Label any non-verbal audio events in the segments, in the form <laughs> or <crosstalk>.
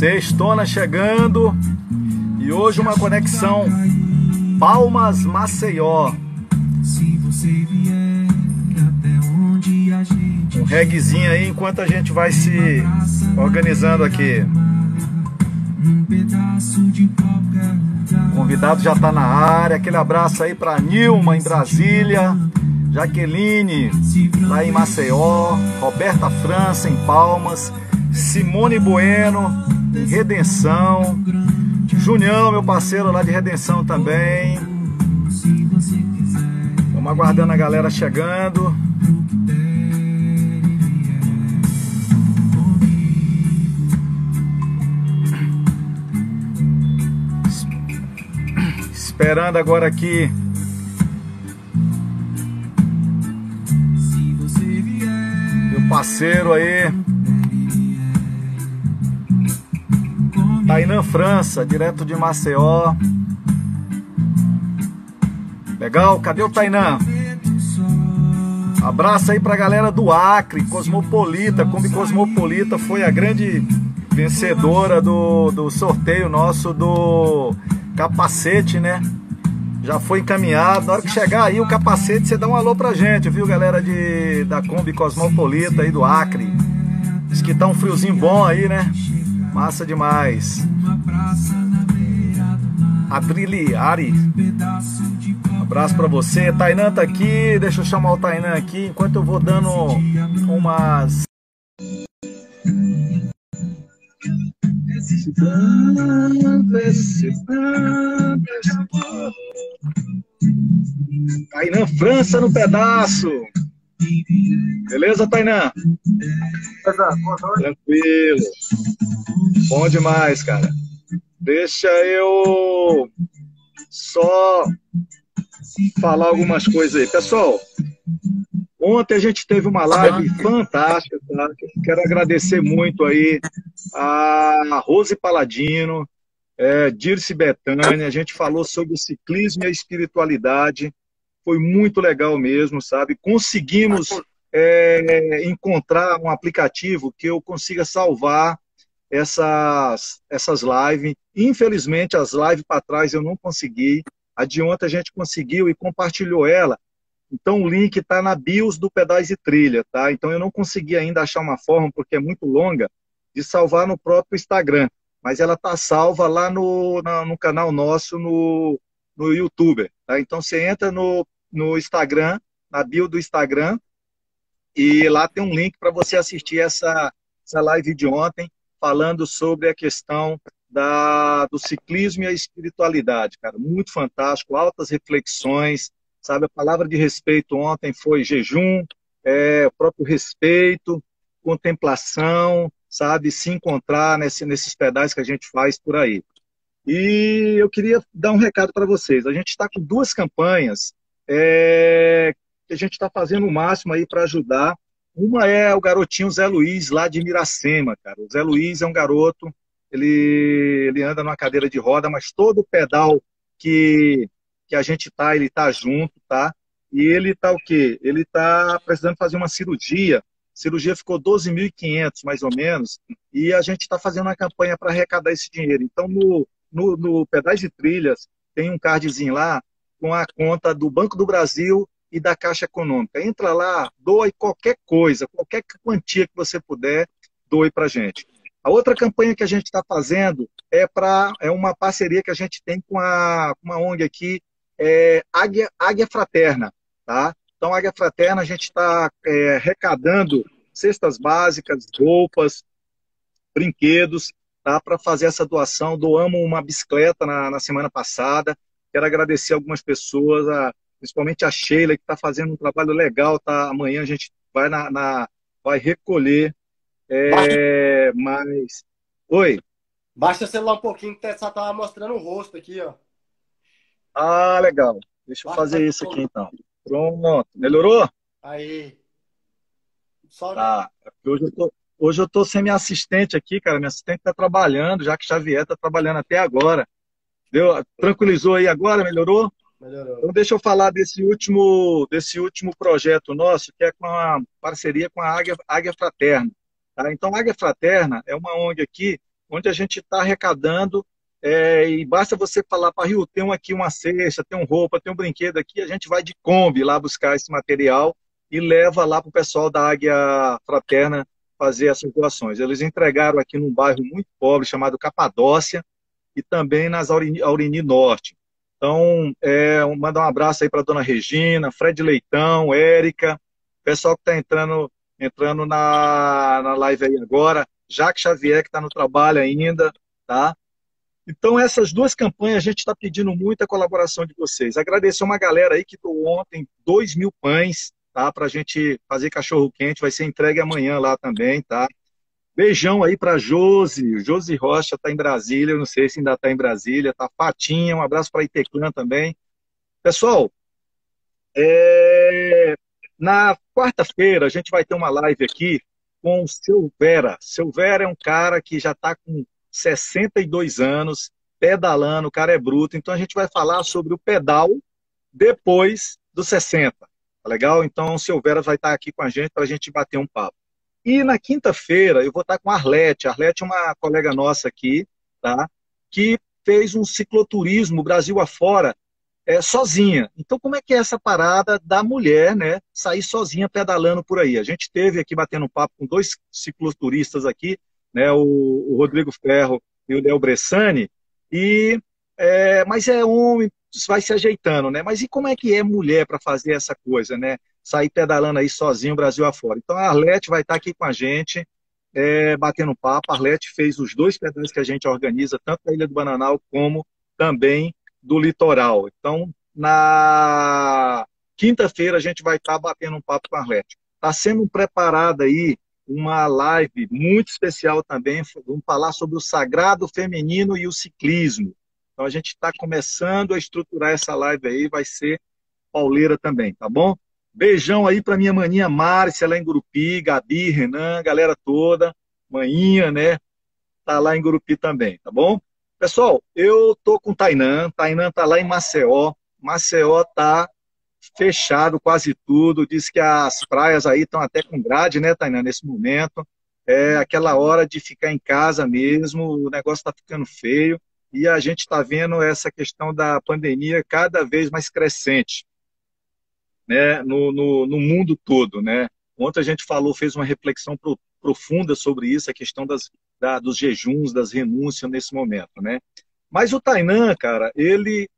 Sextona chegando. E hoje uma conexão. Palmas Maceió. Um reggaezinho aí enquanto a gente vai se organizando aqui. O convidado já tá na área. Aquele abraço aí pra Nilma em Brasília, Jaqueline lá em Maceió, Roberta França em Palmas, Simone Bueno Redenção, Junião, meu parceiro lá de Redenção também. Vamos aguardando a galera chegando. Esperando agora aqui meu parceiro aí, Tainan França, direto de Maceió. Legal, cadê o Tainan? Abraço aí pra galera do Acre, Cosmopolita. Kombi Cosmopolita foi a grande vencedora do, do sorteio nosso do capacete, né? Já foi encaminhado. Na hora que chegar aí o capacete, você dá um alô pra gente, viu, galera de, da Kombi Cosmopolita aí do Acre. Diz que tá um friozinho bom aí, né? Massa demais. Adriliari. um Abraço pra você. Tainan tá aqui. Deixa eu chamar o Tainan aqui enquanto eu vou dando umas. Tainan França no pedaço. Beleza, Tainan? Tranquilo. Bom demais, cara. Deixa eu só falar algumas coisas aí. Pessoal, ontem a gente teve uma live fantástica, tá? Quero agradecer muito aí a Rose Paladino, é, Dirce Betânia, a gente falou sobre o ciclismo e a espiritualidade, foi muito legal mesmo, sabe? Conseguimos é, encontrar um aplicativo que eu consiga salvar essas, essas lives. Infelizmente, as lives para trás eu não consegui. A de ontem a gente conseguiu e compartilhou ela. Então o link está na bios do Pedais e Trilha, tá? Então eu não consegui ainda achar uma forma, porque é muito longa, de salvar no próprio Instagram. Mas ela está salva lá no, na- no canal nosso no, no YouTube. Tá? Então você entra no, no Instagram, na bio do Instagram, e lá tem um link para você assistir essa, essa live de ontem, falando sobre a questão da, do ciclismo e a espiritualidade, cara. Muito fantástico, altas reflexões, sabe? A palavra de respeito ontem foi jejum, é, o próprio respeito, contemplação, sabe? Se encontrar nesse, nesses pedais que a gente faz por aí. E eu queria dar um recado para vocês. A gente está com duas campanhas é, que a gente está fazendo o máximo aí para ajudar. Uma é o garotinho Zé Luiz, lá de Miracema, cara. O Zé Luiz é um garoto, ele, ele anda numa cadeira de roda, mas todo pedal que, que a gente tá, ele tá junto, tá? E ele tá o quê? Ele tá precisando fazer uma cirurgia. A cirurgia ficou 12.500, mais ou menos, e a gente está fazendo uma campanha para arrecadar esse dinheiro. Então, no, no, no Pedais de Trilhas, tem um cardzinho lá com a conta do Banco do Brasil e da Caixa Econômica. Entra lá, doe qualquer coisa, qualquer quantia que você puder, doe para gente. A outra campanha que a gente está fazendo é para é uma parceria que a gente tem com a, uma ONG aqui, é Águia, Águia Fraterna, tá? Então, Águia Fraterna, a gente está é, arrecadando cestas básicas, roupas, brinquedos, tá? Para fazer essa doação. Doamos uma bicicleta na, na semana passada. Quero agradecer algumas pessoas, a, principalmente a Sheila, que está fazendo um trabalho legal, tá? Amanhã a gente vai na, na vai recolher. É, mas. Oi. Baixa o celular um pouquinho, que só tava mostrando o rosto aqui, ó. Ah, legal. Deixa eu fazer isso aqui então. Pronto. Melhorou? Aí. Só tá. Hoje eu, tô, hoje eu tô sem minha assistente aqui, cara. Minha assistente tá trabalhando, já que Xavier tá trabalhando até agora. Deu, tranquilizou aí agora? Melhorou? Melhorou. Então deixa eu falar desse último, desse último projeto nosso, que é com a parceria com a Águia, Águia Fraterna. Tá? Então, a Águia Fraterna é uma ONG aqui onde a gente está arrecadando é, e basta você falar para Rio, tem aqui uma cesta, tem um roupa, tem um brinquedo aqui, a gente vai de Kombi lá buscar esse material e leva lá para o pessoal da Águia Fraterna fazer essas doações. Eles entregaram aqui num bairro muito pobre chamado Capadócia e também nas Aurini, Aurini Norte. Então, é, mandar um abraço aí para dona Regina, Fred Leitão, Érica, pessoal que está entrando, entrando na, na live aí agora, Jacques Xavier, que está no trabalho ainda, tá? Então, essas duas campanhas a gente está pedindo muita colaboração de vocês. Agradecer uma galera aí que doou ontem dois mil pães, tá? Para a gente fazer cachorro quente, vai ser entregue amanhã lá também, tá? Beijão aí para Josi. Josi Rocha está em Brasília, não sei se ainda está em Brasília. Tá Fatinha, um abraço para Iteclã também. Pessoal, é... na quarta-feira a gente vai ter uma live aqui com o Seu Vera. Seu Vera é um cara que já está com 62 anos, pedalando, o cara é bruto. Então a gente vai falar sobre o pedal depois dos 60. Tá legal? Então o Seu Vera vai estar aqui com a gente para a gente bater um papo. E na quinta-feira eu vou estar com a Arlete. A Arlete é uma colega nossa aqui, tá? Que fez um cicloturismo Brasil afora é, sozinha. Então, como é que é essa parada da mulher, né? Sair sozinha pedalando por aí? A gente teve aqui batendo um papo com dois cicloturistas aqui, né? O, o Rodrigo Ferro e o Del Bressani. E, é, mas é homem, vai se ajeitando, né? Mas e como é que é mulher para fazer essa coisa, né? Sair pedalando aí sozinho Brasil afora. Então a Arlete vai estar aqui com a gente, é, batendo papo. A Arlete fez os dois pedais que a gente organiza, tanto da Ilha do Bananal como também do litoral. Então, na quinta-feira a gente vai estar batendo um papo com a Arlete. Está sendo preparada aí uma live muito especial também. Vamos falar sobre o sagrado feminino e o ciclismo. Então a gente está começando a estruturar essa live aí, vai ser pauleira também, tá bom? Beijão aí para minha maninha Márcia, lá em Gurupi, Gabi, Renan, galera toda, maninha, né? Tá lá em Gurupi também, tá bom? Pessoal, eu tô com o Tainan, Tainan tá lá em Maceió, Maceió tá fechado quase tudo, diz que as praias aí estão até com grade, né, Tainan, nesse momento. É aquela hora de ficar em casa mesmo, o negócio está ficando feio e a gente está vendo essa questão da pandemia cada vez mais crescente né, no, no, no mundo todo. Né? Ontem a gente falou, fez uma reflexão pro, profunda sobre isso, a questão das, da, dos jejuns, das renúncias nesse momento. Né? Mas o Tainan, cara, ele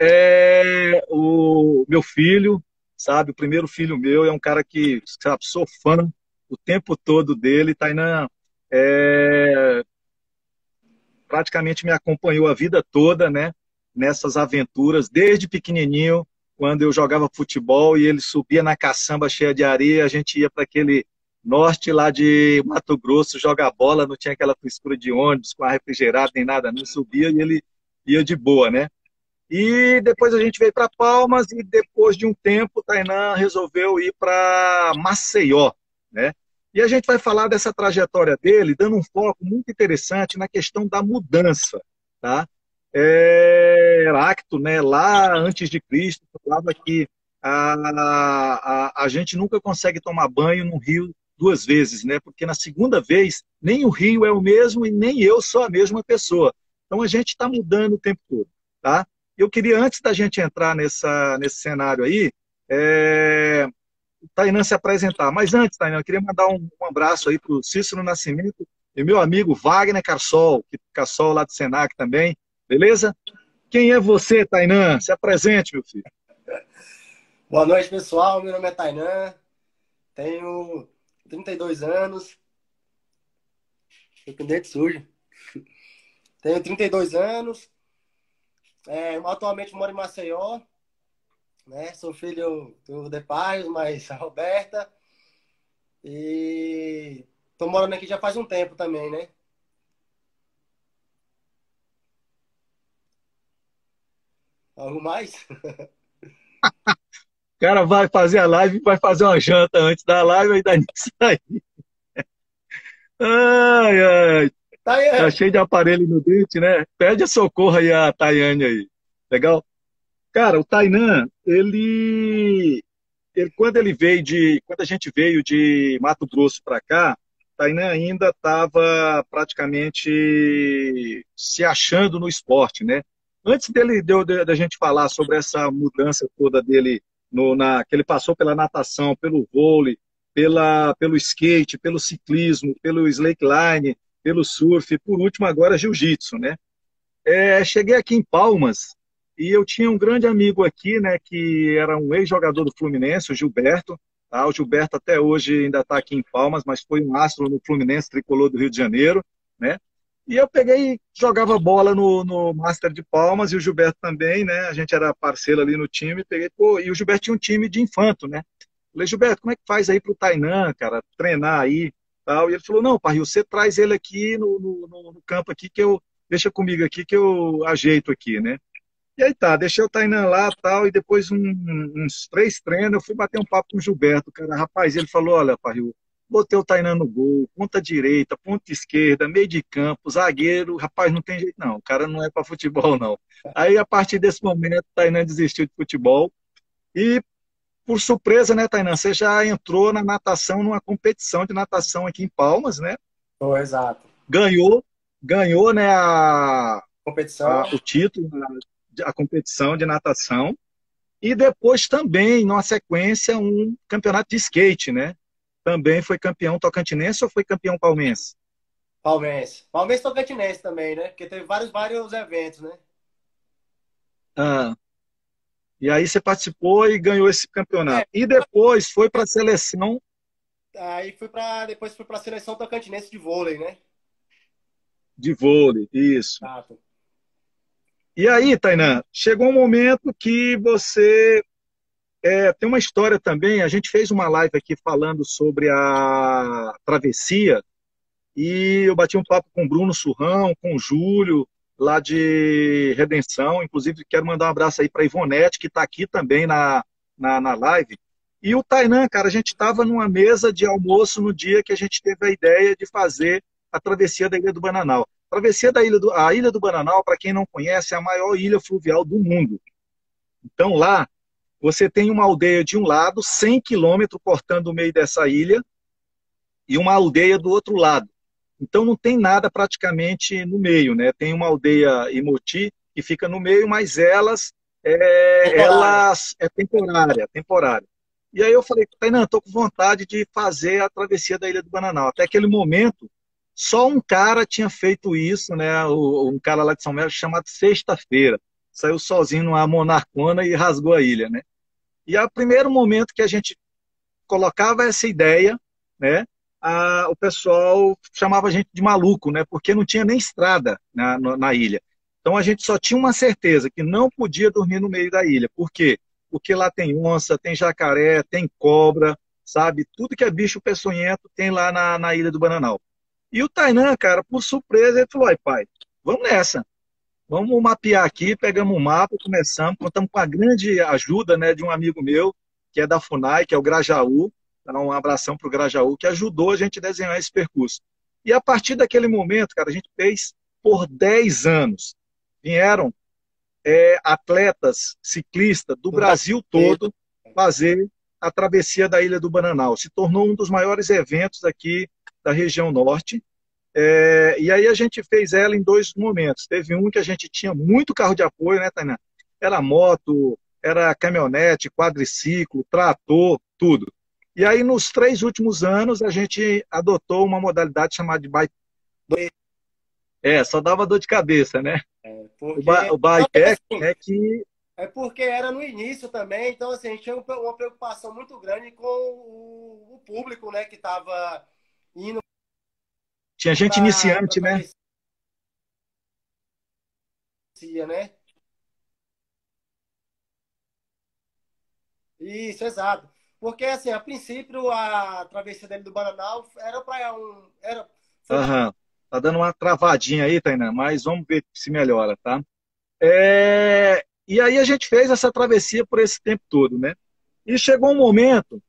é o meu filho, sabe? O primeiro filho meu é um cara que, sabe, sou fã o tempo todo dele. Tainan é, praticamente me acompanhou a vida toda, né? Nessas aventuras, desde pequenininho quando eu jogava futebol e ele subia na caçamba cheia de areia, a gente ia para aquele norte lá de Mato Grosso jogar bola, não tinha aquela frescura de ônibus com ar refrigerado nem nada, não subia e ele ia de boa, né? E depois a gente veio para Palmas e depois de um tempo, Tainan resolveu ir para Maceió, né? E a gente vai falar dessa trajetória dele, dando um foco muito interessante na questão da mudança, tá? É, Heráclito, né, lá antes de Cristo, falava que a, a, a gente nunca consegue tomar banho num rio duas vezes, né? Porque na segunda vez, nem o rio é o mesmo e nem eu sou a mesma pessoa. Então a gente está mudando o tempo todo, tá? Eu queria, antes da gente entrar nessa, nesse cenário aí, é, o Tainan se apresentar. Mas antes, Tainan, eu queria mandar um, um abraço aí para o Cícero Nascimento e meu amigo Wagner Carsol, que Carsol lá do Senac também, Beleza? Quem é você, Tainan? Se apresente, meu filho. Boa noite, pessoal. Meu nome é Tainan. Tenho 32 anos. Tô com dente sujo. Tenho 32 anos. É, atualmente moro em Maceió. Né? Sou filho do Depaz, mas a Roberta. E tô morando aqui já faz um tempo também, né? Algo mais? <laughs> cara vai fazer a live, vai fazer uma janta antes da live, aí dá nisso aí. <laughs> Ai, ai. Tayane. Tá cheio de aparelho no dente, né? Pede socorro aí a Tayane aí. Legal? Cara, o Tainan, ele, ele quando ele veio de, quando a gente veio de Mato Grosso para cá, Tainan ainda estava praticamente se achando no esporte, né? Antes dele da gente falar sobre essa mudança toda dele no, na, que ele passou pela natação, pelo vôlei, pela, pelo skate, pelo ciclismo, pelo slackline, pelo surf, e por último agora jiu-jitsu, né? É, cheguei aqui em Palmas e eu tinha um grande amigo aqui, né, que era um ex-jogador do Fluminense, o Gilberto. Tá? O Gilberto até hoje ainda está aqui em Palmas, mas foi um astro no Fluminense tricolor do Rio de Janeiro, né? E eu peguei, jogava bola no, no Master de Palmas e o Gilberto também, né? A gente era parceiro ali no time, peguei, pô, e o Gilberto tinha um time de infanto, né? Falei, Gilberto, como é que faz aí pro Tainan, cara, treinar aí tal? E ele falou, não, Parril, você traz ele aqui no, no, no, campo aqui que eu, deixa comigo aqui que eu ajeito aqui, né? E aí tá, deixei o Tainan lá tal, e depois um, uns três treinos eu fui bater um papo com o Gilberto, cara, rapaz, ele falou, olha, Parril, botei o Tainan no gol, ponta direita, ponta esquerda, meio de campo, zagueiro, rapaz, não tem jeito não, o cara não é para futebol não. Aí a partir desse momento o Tainan desistiu de futebol e por surpresa, né, Tainan? Você já entrou na natação, numa competição de natação aqui em Palmas, né? Oh, exato. Ganhou, ganhou, né, a, competição. A, o título, a, a competição de natação. E depois também, numa sequência, um campeonato de skate, né? Também foi campeão tocantinense ou foi campeão palmense? Palmense. Palmense tocantinense também, né? Porque teve vários, vários eventos, né? Ah, e aí você participou e ganhou esse campeonato. É. E depois foi para a seleção. Aí fui para depois fui para a seleção tocantinense de vôlei, né? De vôlei, isso. Exato. E aí, Tainan, chegou um momento que você é, tem uma história também. A gente fez uma live aqui falando sobre a travessia e eu bati um papo com o Bruno Surrão, com o Júlio, lá de Redenção. Inclusive, quero mandar um abraço aí para Ivonete, que está aqui também na, na, na live. E o Tainan, cara, a gente estava numa mesa de almoço no dia que a gente teve a ideia de fazer a travessia da Ilha do Bananal. A travessia da Ilha do, a Ilha do Bananal, para quem não conhece, é a maior ilha fluvial do mundo. Então lá, você tem uma aldeia de um lado, 100 quilômetros cortando o meio dessa ilha, e uma aldeia do outro lado. Então não tem nada praticamente no meio, né? Tem uma aldeia Imoti que fica no meio, mas elas é, elas é temporária, temporária. E aí eu falei, Tainan, estou com vontade de fazer a travessia da Ilha do Bananal. Até aquele momento, só um cara tinha feito isso, né? Um cara lá de São Melo chamado Sexta-feira. Saiu sozinho numa monarcona e rasgou a ilha, né? E é o primeiro momento que a gente colocava essa ideia, né? a, o pessoal chamava a gente de maluco, né? Porque não tinha nem estrada na, na ilha. Então a gente só tinha uma certeza que não podia dormir no meio da ilha. Por quê? Porque lá tem onça, tem jacaré, tem cobra, sabe? Tudo que é bicho peçonhento tem lá na, na ilha do Bananal. E o Tainan, cara, por surpresa, ele falou: ai, pai, vamos nessa. Vamos mapear aqui, pegamos um mapa, começamos, contamos com a grande ajuda né, de um amigo meu, que é da FUNAI, que é o Grajaú, então, um abração para o Grajaú, que ajudou a gente a desenhar esse percurso. E a partir daquele momento, cara, a gente fez por 10 anos. Vieram é, atletas ciclistas do Brasil todo fazer a travessia da Ilha do Bananal. Se tornou um dos maiores eventos aqui da região norte. É, e aí a gente fez ela em dois momentos. Teve um que a gente tinha muito carro de apoio, né, Tainá? Era moto, era caminhonete, quadriciclo, trator, tudo. E aí, nos três últimos anos, a gente adotou uma modalidade chamada de bike. É, só dava dor de cabeça, né? É, porque... O, bikepack assim, é que. É porque era no início também, então assim, a gente tinha uma preocupação muito grande com o, o público, né, que estava indo. Tinha gente pra, iniciante, pra... né? né? Isso, exato. Porque, assim, a princípio, a travessia dele do Bananal era para um. Era, Aham. Tá dando uma travadinha aí, Tainá, mas vamos ver se melhora, tá? É... E aí a gente fez essa travessia por esse tempo todo, né? E chegou um momento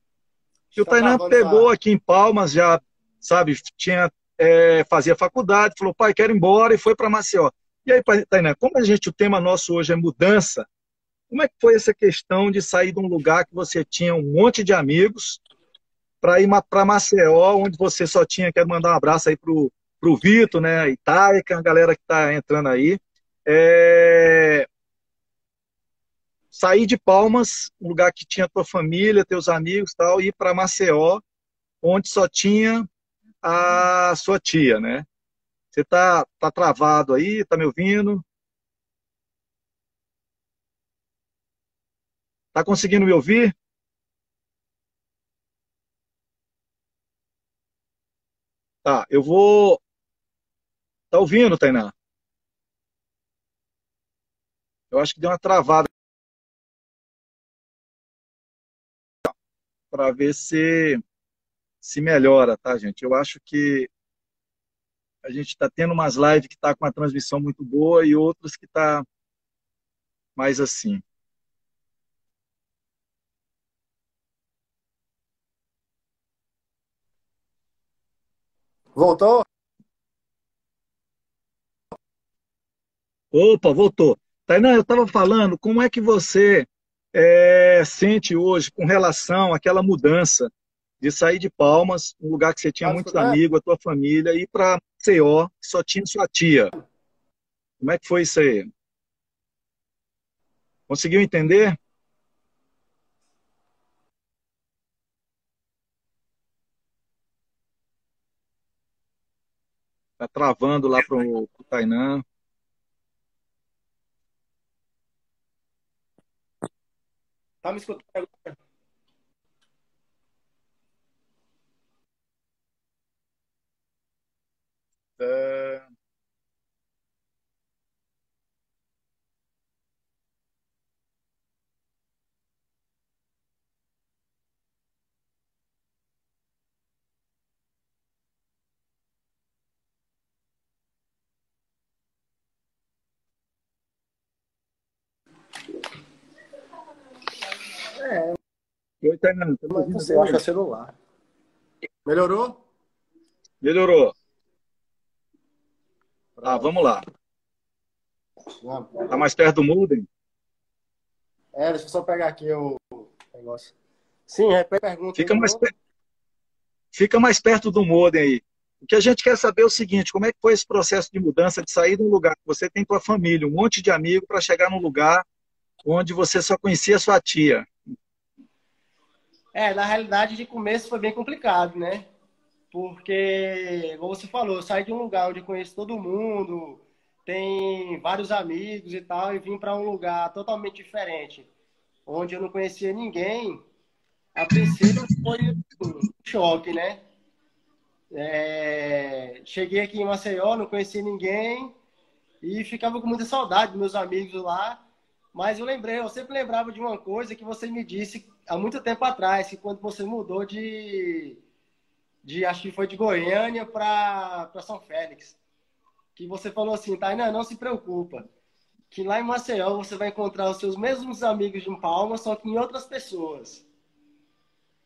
que o Tainan pegou aqui em Palmas, já, sabe, tinha, é, fazia faculdade, falou, pai, quero ir embora, e foi para Maceió. E aí, Tainan, como a gente, o tema nosso hoje é mudança, como é que foi essa questão de sair de um lugar que você tinha um monte de amigos para ir para Maceió, onde você só tinha, quero mandar um abraço aí pro, pro Vitor, né, Itaica, a galera que está entrando aí. É... Sair de Palmas, um lugar que tinha tua família, teus amigos tal, e ir para Maceió, onde só tinha a sua tia, né? Você tá, tá travado aí, tá me ouvindo? Tá conseguindo me ouvir? Tá, eu vou. Tá ouvindo, Tainá? Eu acho que deu uma travada. Para ver se se melhora, tá, gente? Eu acho que a gente está tendo umas lives que está com uma transmissão muito boa e outras que está mais assim. Voltou? Opa, voltou. Tainá, eu estava falando, como é que você é, sente hoje com relação àquela mudança de sair de Palmas, um lugar que você tinha muitos amigos, a tua família, e ir para Maceió, que só tinha sua tia. Como é que foi isso aí? Conseguiu entender? Tá travando lá para o Tainã. Tá me escutando agora? É... É, Oi, Tainã. Tá me mas ouvindo você acha agora? celular. Melhorou? Melhorou. Ah, vamos lá. Tá mais perto do modem? É, deixa eu só pegar aqui o negócio. Sim, repete a pergunta. Fica mais, per- Fica mais perto do modem aí. O que a gente quer saber é o seguinte: como é que foi esse processo de mudança, de sair de um lugar que você tem tua família, um monte de amigos, para chegar num lugar onde você só conhecia sua tia? É, na realidade, de começo foi bem complicado, né? Porque, como você falou, eu saí de um lugar onde conheço todo mundo, tem vários amigos e tal, e vim para um lugar totalmente diferente, onde eu não conhecia ninguém. A princípio foi um choque, né? É, cheguei aqui em Maceió, não conhecia ninguém e ficava com muita saudade dos meus amigos lá. Mas eu lembrei, eu sempre lembrava de uma coisa que você me disse há muito tempo atrás, que quando você mudou de, de acho que foi de Goiânia para São Félix, que você falou assim, Tainá, não se preocupa, que lá em Maceió você vai encontrar os seus mesmos amigos de Palma, só que em outras pessoas.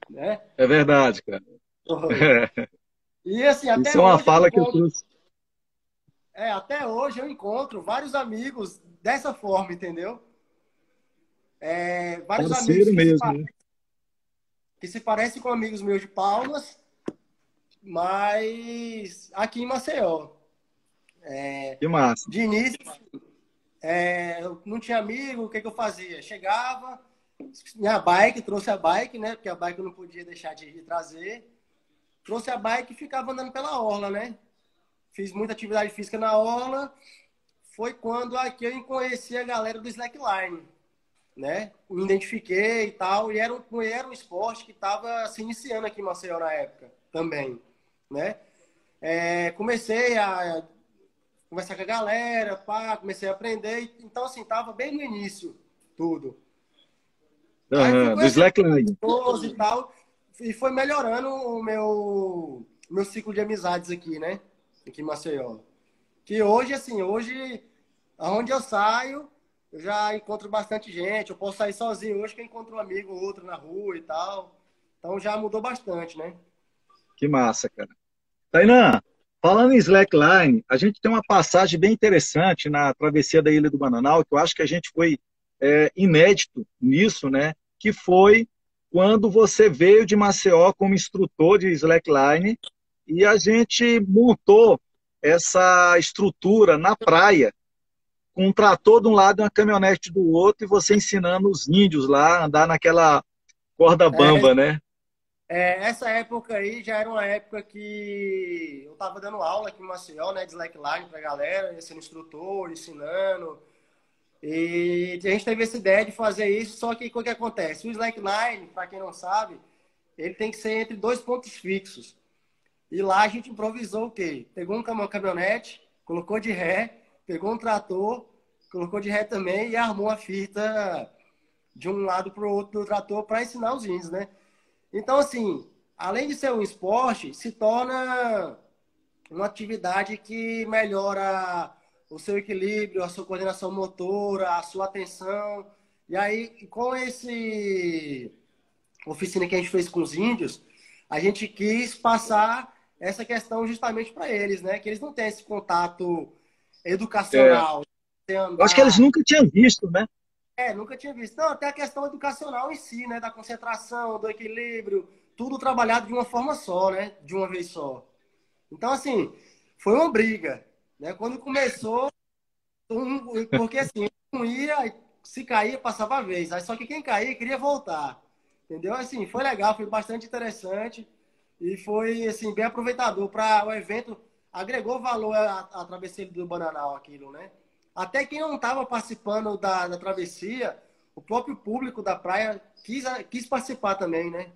Né? É verdade, cara. <laughs> E assim, até Isso é uma hoje fala que eu encontro- trouxe. É, até hoje eu encontro vários amigos dessa forma, entendeu? É, vários Parceiro amigos que se, mesmo, pa- né? que se parecem com amigos meus de Palmas, mas aqui em Maceió. É, Que massa. de início, é, eu não tinha amigo, o que, que eu fazia? Chegava, minha bike, trouxe a bike, né? Porque a bike eu não podia deixar de, de trazer. Trouxe a bike e ficava andando pela orla, né? Fiz muita atividade física na orla. Foi quando aqui eu conheci a galera do slackline, né? Me identifiquei e tal. E era um, era um esporte que estava se iniciando aqui em Maceió na época também, né? É, comecei a conversar com a galera, pá, comecei a aprender. Então, assim, tava bem no início tudo. Aham, do Slackline. e tal. E foi melhorando o meu, meu ciclo de amizades aqui, né? Aqui em Maceió. Que hoje, assim, hoje, aonde eu saio, eu já encontro bastante gente. Eu posso sair sozinho hoje que eu encontro um amigo ou outro na rua e tal. Então já mudou bastante, né? Que massa, cara. Tainan, falando em slackline, a gente tem uma passagem bem interessante na travessia da Ilha do Bananal, que eu acho que a gente foi é, inédito nisso, né? Que foi quando você veio de Maceió como instrutor de slackline e a gente montou essa estrutura na praia, com um trator de um lado e uma caminhonete do outro, e você ensinando os índios lá a andar naquela corda bamba, é, né? É, essa época aí já era uma época que eu estava dando aula aqui em Maceió, né, de slackline pra galera, sendo instrutor, ensinando. E a gente teve essa ideia de fazer isso, só que o que acontece? O slackline, para quem não sabe, ele tem que ser entre dois pontos fixos. E lá a gente improvisou o quê? Pegou um caminhonete, colocou de ré, pegou um trator, colocou de ré também e armou a fita de um lado para o outro do trator para ensinar os índios, né? Então, assim, além de ser um esporte, se torna uma atividade que melhora o seu equilíbrio, a sua coordenação motora, a sua atenção. E aí, com esse oficina que a gente fez com os índios, a gente quis passar essa questão justamente para eles, né? Que eles não têm esse contato educacional. É. Acho que eles nunca tinham visto, né? É, nunca tinha visto. Não, até a questão educacional em si, né? Da concentração, do equilíbrio, tudo trabalhado de uma forma só, né? De uma vez só. Então, assim, foi uma briga. Né? Quando começou, um, porque assim, um ia, se caía, passava a vez. Aí, só que quem caía queria voltar. Entendeu? Assim, foi legal, foi bastante interessante e foi assim, bem aproveitador para o evento. Agregou valor à, à travessia do Bananal aquilo, né? Até quem não estava participando da, da travessia, o próprio público da praia quis, quis participar também, né?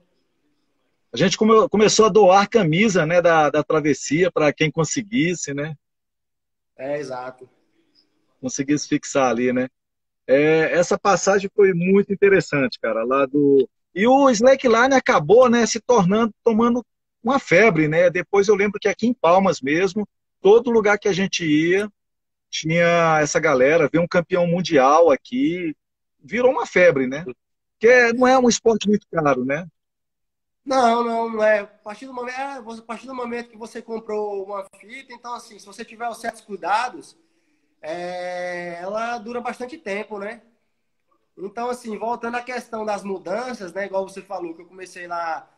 A gente come, começou a doar camisa né, da, da travessia para quem conseguisse, né? É, exato. Conseguisse fixar ali, né? É, essa passagem foi muito interessante, cara, lá do... E o slackline acabou, né, se tornando, tomando uma febre, né? Depois eu lembro que aqui em Palmas mesmo, todo lugar que a gente ia, tinha essa galera, veio um campeão mundial aqui, virou uma febre, né? Porque não é um esporte muito caro, né? Não, não, não é. A partir, do momento, é, a partir do momento que você comprou uma fita, então, assim, se você tiver os certos cuidados, é, ela dura bastante tempo, né? Então, assim, voltando à questão das mudanças, né? Igual você falou, que eu comecei lá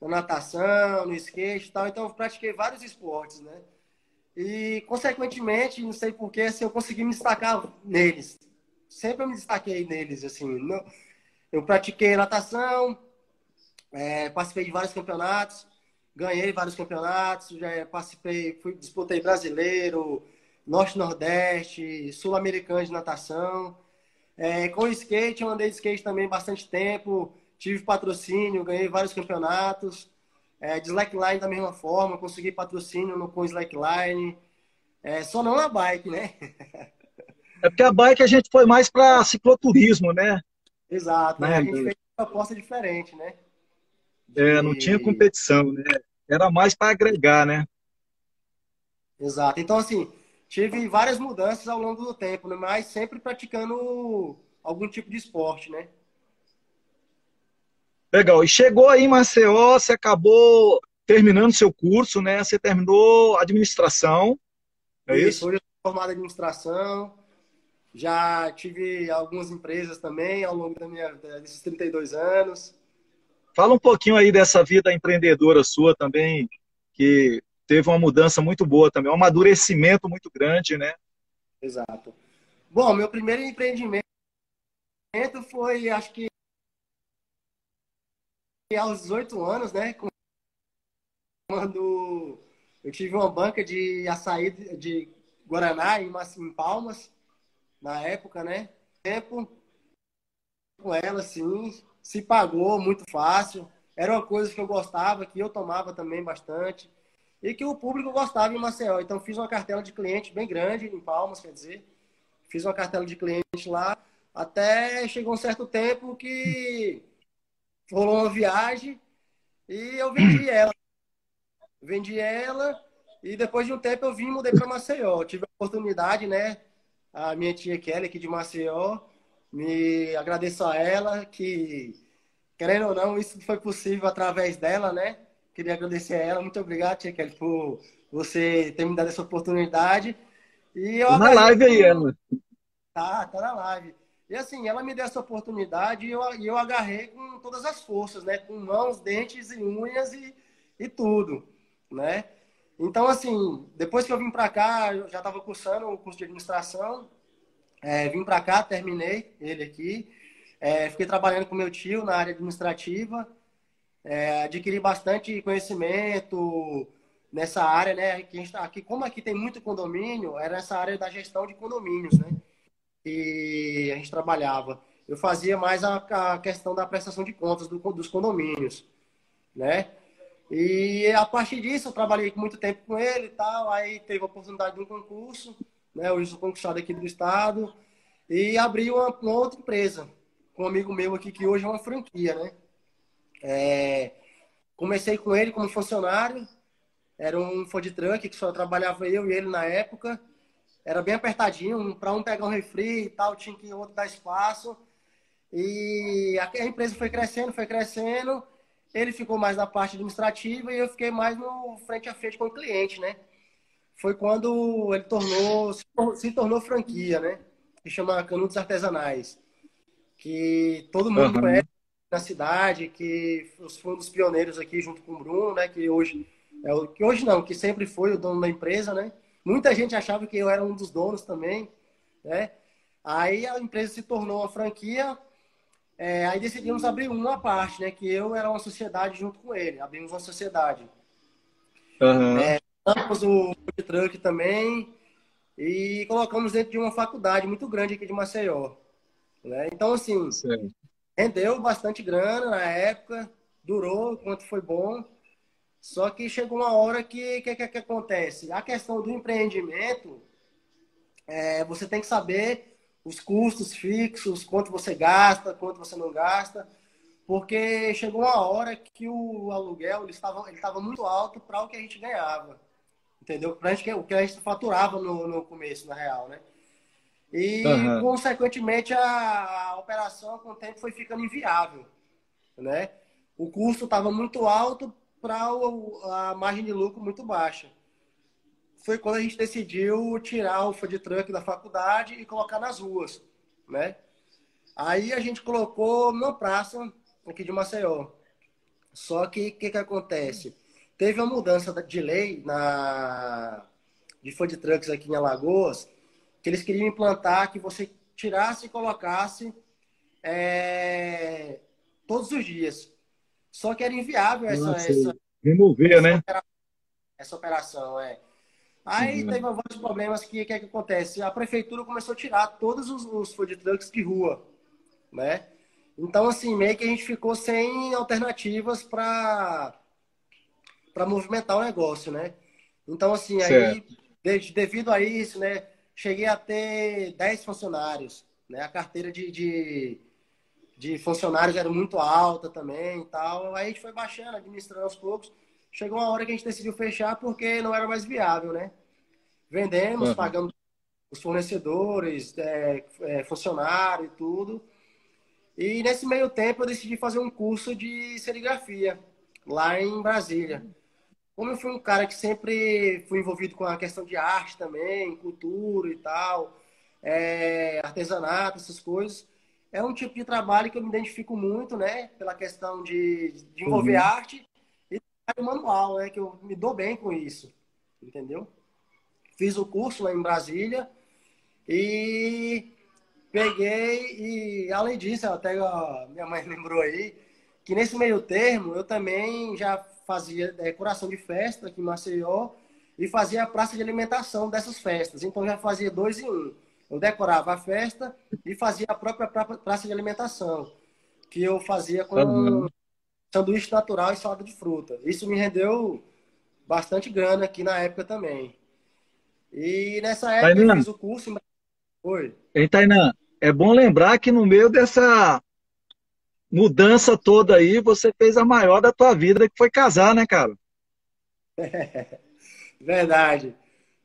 na natação, no skate e tal, então eu pratiquei vários esportes, né? E, consequentemente, não sei porquê, assim, eu consegui me destacar neles. Sempre me destaquei neles, assim. Não... Eu pratiquei natação, é, participei de vários campeonatos, ganhei vários campeonatos, já participei, fui, disputei brasileiro, norte-nordeste, sul-americano de natação. É, com skate, eu andei de skate também bastante tempo, tive patrocínio, ganhei vários campeonatos. É, de slackline da mesma forma, consegui patrocínio no, com slackline. É, só não na bike, né? <laughs> É porque a bike a gente foi mais para cicloturismo, né? Exato, né? a gente fez uma proposta diferente, né? De... É, não tinha competição, né? Era mais para agregar, né? Exato. Então, assim, tive várias mudanças ao longo do tempo, né? mas sempre praticando algum tipo de esporte, né? Legal. E chegou aí em Maceió, você acabou terminando seu curso, né? Você terminou administração, é isso? Hoje eu sou formado em administração. Já tive algumas empresas também ao longo da minha, desses 32 anos. Fala um pouquinho aí dessa vida empreendedora sua também, que teve uma mudança muito boa também, um amadurecimento muito grande, né? Exato. Bom, meu primeiro empreendimento foi, acho que aos 18 anos, né? Quando eu tive uma banca de açaí de Guaraná em, Palmas, na época, né? Tempo com ela, assim, se pagou muito fácil. Era uma coisa que eu gostava, que eu tomava também bastante. E que o público gostava em Maceió. Então, fiz uma cartela de cliente bem grande em Palmas, quer dizer. Fiz uma cartela de cliente lá. Até chegou um certo tempo que rolou uma viagem e eu vendi <clears throat> ela. Vendi ela e depois de um tempo eu vim e mudei para Maceió. tive a oportunidade, né? a minha tia Kelly aqui de Maceió. Me agradeço a ela que, querendo ou não, isso foi possível através dela, né? Queria agradecer a ela. Muito obrigado, tia Kelly, por você ter me dado essa oportunidade. E eu na live aí, Ana. Tá, tá na live. E assim, ela me deu essa oportunidade e eu, eu agarrei com todas as forças, né? Com mãos, dentes e unhas e, e tudo, né? Então, assim, depois que eu vim para cá, eu já estava cursando o curso de administração, é, vim para cá, terminei ele aqui, é, fiquei trabalhando com meu tio na área administrativa, é, adquiri bastante conhecimento nessa área, né? Que a gente tá aqui, como aqui tem muito condomínio, era essa área da gestão de condomínios, né? E a gente trabalhava. Eu fazia mais a, a questão da prestação de contas do, dos condomínios, né? E a partir disso, eu trabalhei muito tempo com ele e tal. Aí teve a oportunidade de um concurso, né? Hoje sou concursado aqui do estado. E abri uma, uma, outra empresa com um amigo meu aqui, que hoje é uma franquia, né? É, comecei com ele como funcionário. Era um food truck que só trabalhava eu e ele na época. Era bem apertadinho, para um pegar um refri e tal, tinha que outro dar espaço. E a, a empresa foi crescendo, foi crescendo. Ele ficou mais na parte administrativa e eu fiquei mais no frente a frente com o cliente, né? Foi quando ele tornou, se tornou franquia, né? Que chama Canudos Artesanais. Que todo mundo uhum. conhece na cidade, que foi um dos pioneiros aqui junto com o Bruno, né? Que hoje, é o, que hoje não, que sempre foi o dono da empresa, né? Muita gente achava que eu era um dos donos também, né? Aí a empresa se tornou uma franquia é, aí decidimos abrir uma parte, né? Que eu era uma sociedade junto com ele. Abrimos uma sociedade. Uhum. É, o food truck também e colocamos dentro de uma faculdade muito grande aqui de Maceió. Né? Então, assim, Sim. rendeu bastante grana na época, durou quanto foi bom. Só que chegou uma hora que o que, que, que, acontece? A questão do empreendimento, é, você tem que saber os custos fixos, quanto você gasta, quanto você não gasta, porque chegou uma hora que o aluguel ele estava, ele estava muito alto para o que a gente ganhava, entendeu? Para o que a gente faturava no, no começo, na real, né? E, uhum. consequentemente, a, a, operação com o tempo foi ficando inviável, né? O custo estava muito alto para a margem de lucro muito baixa foi quando a gente decidiu tirar o food truck da faculdade e colocar nas ruas, né? Aí a gente colocou numa praça aqui de Maceió. Só que o que, que acontece? Teve uma mudança de lei na de food trucks aqui em Alagoas, que eles queriam implantar que você tirasse e colocasse é, todos os dias. Só que era inviável essa, Nossa, essa remover, essa né? Operação, essa operação, é. Aí uhum. teve vários problemas que o que, é que acontece? A prefeitura começou a tirar todos os, os food trucks de rua, né? Então, assim, meio que a gente ficou sem alternativas para para movimentar o negócio, né? Então, assim, aí, de, devido a isso, né, cheguei a ter 10 funcionários, né? A carteira de, de, de funcionários era muito alta também e tal. Aí a gente foi baixando, administrando aos poucos chegou uma hora que a gente decidiu fechar porque não era mais viável, né? Vendemos, uhum. pagamos os fornecedores, é, é, funcionário e tudo. E nesse meio tempo eu decidi fazer um curso de serigrafia lá em Brasília. Como eu fui um cara que sempre fui envolvido com a questão de arte também, cultura e tal, é, artesanato, essas coisas, é um tipo de trabalho que eu me identifico muito, né? Pela questão de, de envolver uhum. arte manual, né? Que eu me dou bem com isso, entendeu? Fiz o curso lá em Brasília e peguei e além disso, até a minha mãe <laughs> lembrou aí que nesse meio termo eu também já fazia decoração de festa aqui em Maceió e fazia a praça de alimentação dessas festas. Então já fazia dois em um. Eu decorava a festa e fazia a própria praça de alimentação, que eu fazia com uhum sanduíche natural e salada de fruta. Isso me rendeu bastante grana aqui na época também. E nessa época Tainan, eu fiz o curso. Oi. Ei, Tainan, é bom lembrar que no meio dessa mudança toda aí, você fez a maior da tua vida, que foi casar, né, cara? <laughs> Verdade.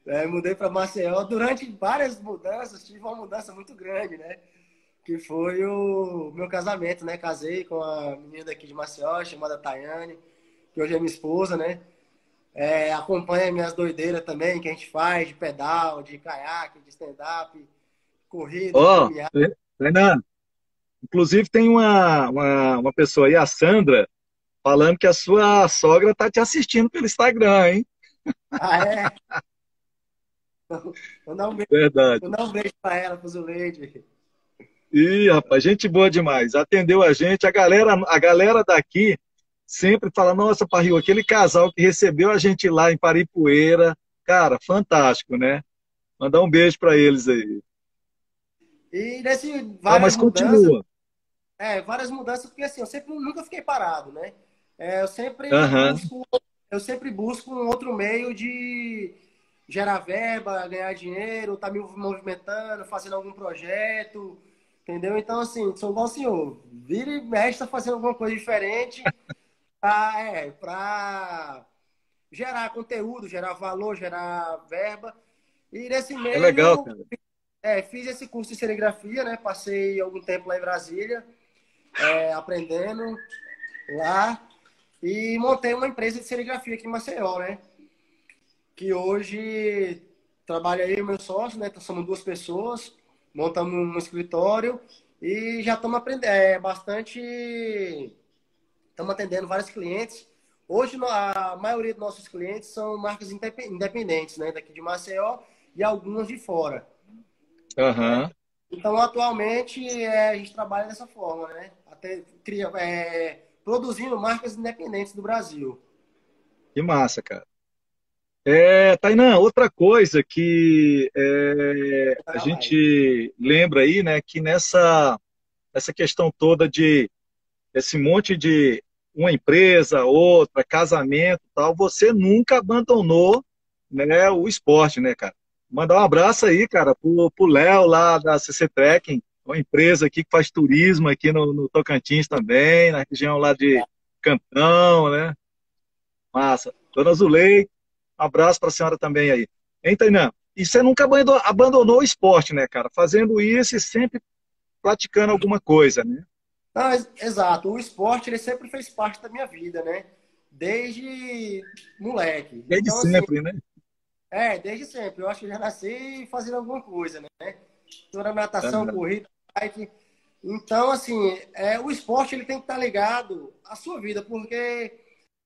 É, mudei para Maceió. Durante várias mudanças, tive uma mudança muito grande, né? Que foi o meu casamento, né? Casei com a menina daqui de Maceió, chamada Tayane, que hoje é minha esposa, né? É, acompanha minhas doideiras também, que a gente faz de pedal, de caiaque, de stand-up, corrida. Ó, oh, Renan, inclusive tem uma, uma, uma pessoa aí, a Sandra, falando que a sua sogra tá te assistindo pelo Instagram, hein? Ah, é? <laughs> Vou dar um beijo, Verdade. Vou dar um beijo pra ela, pro Zuleide. Ih, rapaz, gente boa demais. Atendeu a gente. A galera, a galera daqui sempre fala, nossa, Parril, aquele casal que recebeu a gente lá em Paripueira, cara, fantástico, né? Mandar um beijo para eles aí. E nesse várias ah, mas mudanças, continua. É, várias mudanças, porque assim, eu sempre nunca fiquei parado, né? É, eu sempre Aham. busco, eu sempre busco um outro meio de gerar verba, ganhar dinheiro, tá me movimentando, fazendo algum projeto, entendeu? Então, assim, sou igual o senhor, vira e mexe, tá fazendo alguma coisa diferente <laughs> pra, é, pra gerar conteúdo, gerar valor, gerar verba. E nesse meio, É legal, cara. é, fiz esse curso de serigrafia, né? Passei algum tempo lá em Brasília, é, aprendendo lá. E montei uma empresa de serigrafia aqui em Maceió, né? Que hoje trabalha aí o meu sócio, né? Somos duas pessoas, montamos um escritório e já estamos aprendendo é, bastante. Estamos atendendo vários clientes. Hoje a maioria dos nossos clientes são marcas independentes, né? Daqui de Maceió e algumas de fora. Aham. Então, atualmente, é, a gente trabalha dessa forma, né? Até cria, é, produzindo marcas independentes do Brasil. Que massa, cara. É, Tainan, outra coisa que é, a gente lembra aí, né, que nessa, essa questão toda de esse monte de uma empresa, outra, casamento tal, você nunca abandonou né, o esporte, né, cara? Mandar um abraço aí, cara, pro, pro Léo lá da CC Trekking, uma empresa aqui que faz turismo aqui no, no Tocantins também, na região lá de Cantão, né? Massa. Dona Zulei, abraço para a senhora também aí. Hein, Tainan? E você nunca abandonou, o esporte, né, cara? Fazendo isso e sempre praticando alguma coisa, né? Não, exato. O esporte, ele sempre fez parte da minha vida, né? Desde moleque. Desde então, sempre, assim, né? É, desde sempre. Eu acho que já nasci fazendo alguma coisa, né? Toda natação, Uhum. corrida, bike. Então, assim, é, o esporte ele tem que estar ligado à sua vida, porque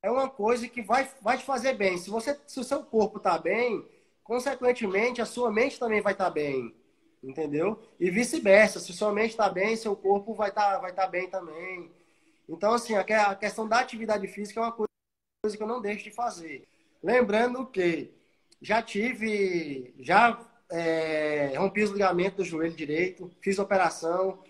é uma coisa que vai, vai te fazer bem. Se, você, se o seu corpo está bem, consequentemente, a sua mente também vai estar bem. Entendeu? E vice-versa. Se sua mente está bem, seu corpo vai estar vai tá bem também. Então, assim, a questão da atividade física é uma coisa que eu não deixo de fazer. Lembrando que já tive, já é, rompi os ligamentos do joelho direito, fiz operação,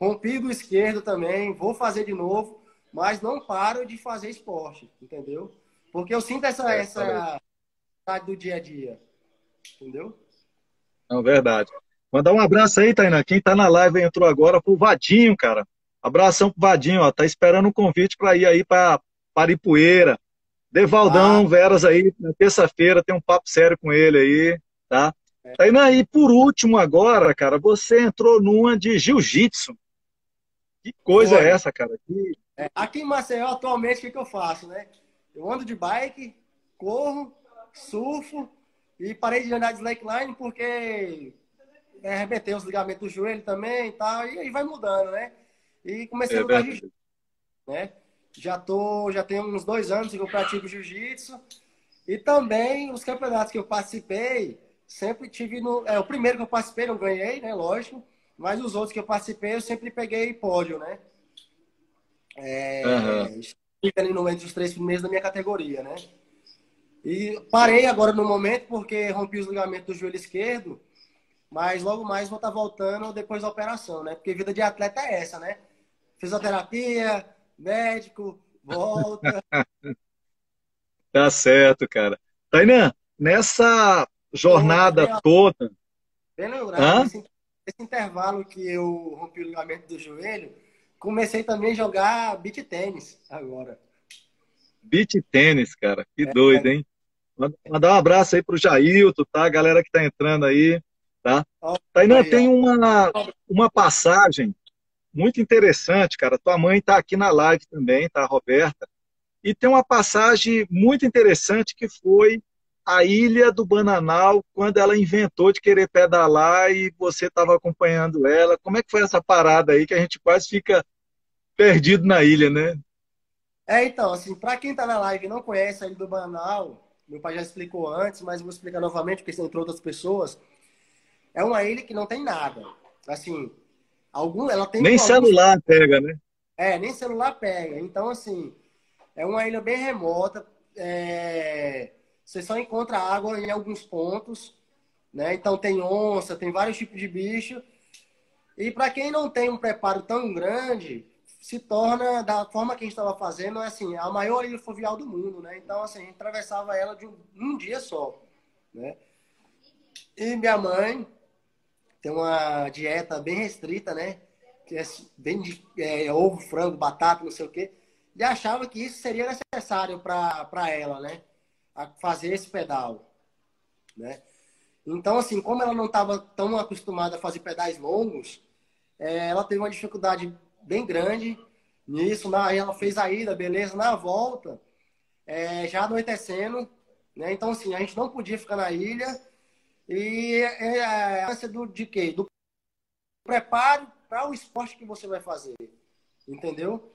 rompi do esquerdo também, vou fazer de novo, mas não paro de fazer esporte, entendeu? Porque eu sinto essa É, essa vontade do dia a dia, entendeu? Não, verdade. Mandar um abraço aí, Tainá. Quem tá na live entrou agora pro Vadinho, cara. Abração pro Vadinho, ó. Tá esperando um convite para ir aí para Paripueira. Devaldão, Veras aí, na terça-feira, tem um papo sério com ele aí, tá? Tainá, e por último agora, cara, você entrou numa de jiu-jitsu. Que coisa Foi. é essa, cara? Que... É, aqui em Maceió, atualmente, o que, que eu faço, né? Eu ando de bike, corro, surfo e parei de andar de slackline porque é, arrebentei os ligamentos do joelho também e tal, e aí vai mudando, né? E comecei É a verdade. jiu-jitsu, né? Já tô, já tenho uns dois anos que eu pratico jiu-jitsu e também os campeonatos que eu participei, sempre tive no, é o primeiro que eu participei não ganhei, né? Lógico, mas os outros que eu participei eu sempre peguei pódio, né? É, estive ali no entre os três primeiros da minha categoria, né? E parei agora no momento porque rompi os ligamentos do joelho esquerdo, mas logo mais vou estar voltando depois da operação, né? Porque vida de atleta é essa, né? Fisioterapia, médico, volta. <laughs> Tá certo, cara. Tainá, nessa jornada Bem toda, Bem lembrado, nesse, nesse intervalo que eu rompi o ligamento do joelho, comecei também a jogar beach tênis agora. beach tênis, cara. Que doido, hein? Mandar um abraço aí pro Jailton, tá? A galera que tá entrando aí, tá? Tainan, tem uma, uma passagem muito interessante, cara. Tua mãe tá aqui na live também, tá, Roberta? E tem uma passagem muito interessante que foi a ilha do Bananal, quando ela inventou de querer pedalar e você estava acompanhando ela. Como é que foi essa parada aí que a gente quase fica perdido na ilha, né? É, então, assim, para quem está na live e não conhece a ilha do Bananal, meu pai já explicou antes, mas vou explicar novamente, porque entrou outras pessoas. É uma ilha que não tem nada. Assim, algum, ela tem. Nem celular pega, né? É, nem celular pega. Então, assim, é uma ilha bem remota. É... Você só encontra água em alguns pontos, né? Então tem onça, tem vários tipos de bicho. E para quem não tem um preparo tão grande, se torna da forma que a gente estava fazendo, é assim, a maior ilha fluvial do mundo, né? Então assim, a gente atravessava ela de um, um dia só, né? E minha mãe tem uma dieta bem restrita, né? Que é bem de é, ovo, frango, batata, não sei o quê. E achava que isso seria necessário para ela, né? a fazer esse pedal, né? Então, assim, como ela não estava tão acostumada a fazer pedais longos, é, ela teve uma dificuldade bem grande nisso. Na, ela fez a ida, beleza, na volta, é, já anoitecendo, né? Então, assim, a gente não podia ficar na ilha. E é, é a do, de quê? Do preparo para o esporte que você vai fazer, entendeu?